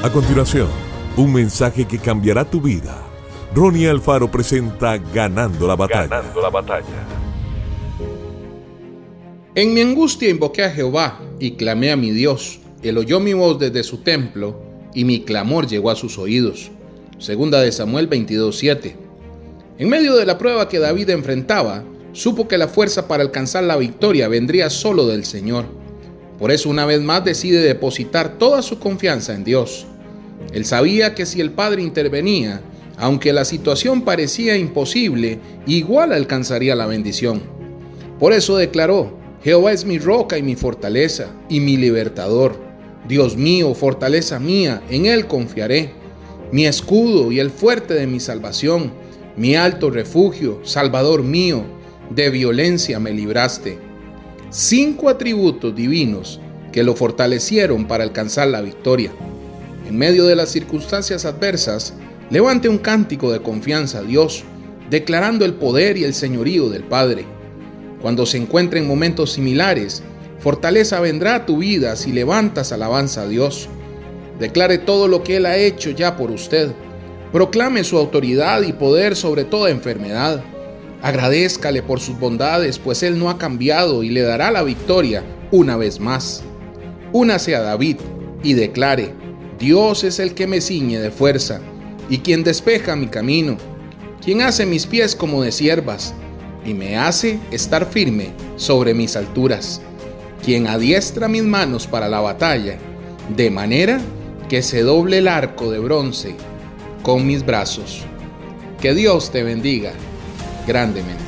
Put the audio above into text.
A continuación, un mensaje que cambiará tu vida. Ronnie Alfaro presenta Ganando la batalla. Ganando la batalla. En mi angustia invoqué a Jehová y clamé a mi Dios. Él oyó mi voz desde su templo y mi clamor llegó a sus oídos. Segunda de Samuel 22:7. En medio de la prueba que David enfrentaba, supo que la fuerza para alcanzar la victoria vendría solo del Señor. Por eso una vez más decide depositar toda su confianza en Dios. Él sabía que si el Padre intervenía, aunque la situación parecía imposible, igual alcanzaría la bendición. Por eso declaró, Jehová es mi roca y mi fortaleza y mi libertador. Dios mío, fortaleza mía, en Él confiaré. Mi escudo y el fuerte de mi salvación, mi alto refugio, Salvador mío, de violencia me libraste cinco atributos divinos que lo fortalecieron para alcanzar la victoria. En medio de las circunstancias adversas, levante un cántico de confianza a Dios, declarando el poder y el señorío del Padre. Cuando se encuentre en momentos similares, fortaleza vendrá a tu vida si levantas alabanza a Dios. Declare todo lo que Él ha hecho ya por usted. Proclame su autoridad y poder sobre toda enfermedad Agradézcale por sus bondades, pues Él no ha cambiado y le dará la victoria una vez más. Únase a David y declare, Dios es el que me ciñe de fuerza y quien despeja mi camino, quien hace mis pies como de siervas y me hace estar firme sobre mis alturas, quien adiestra mis manos para la batalla, de manera que se doble el arco de bronce con mis brazos. Que Dios te bendiga grandemente.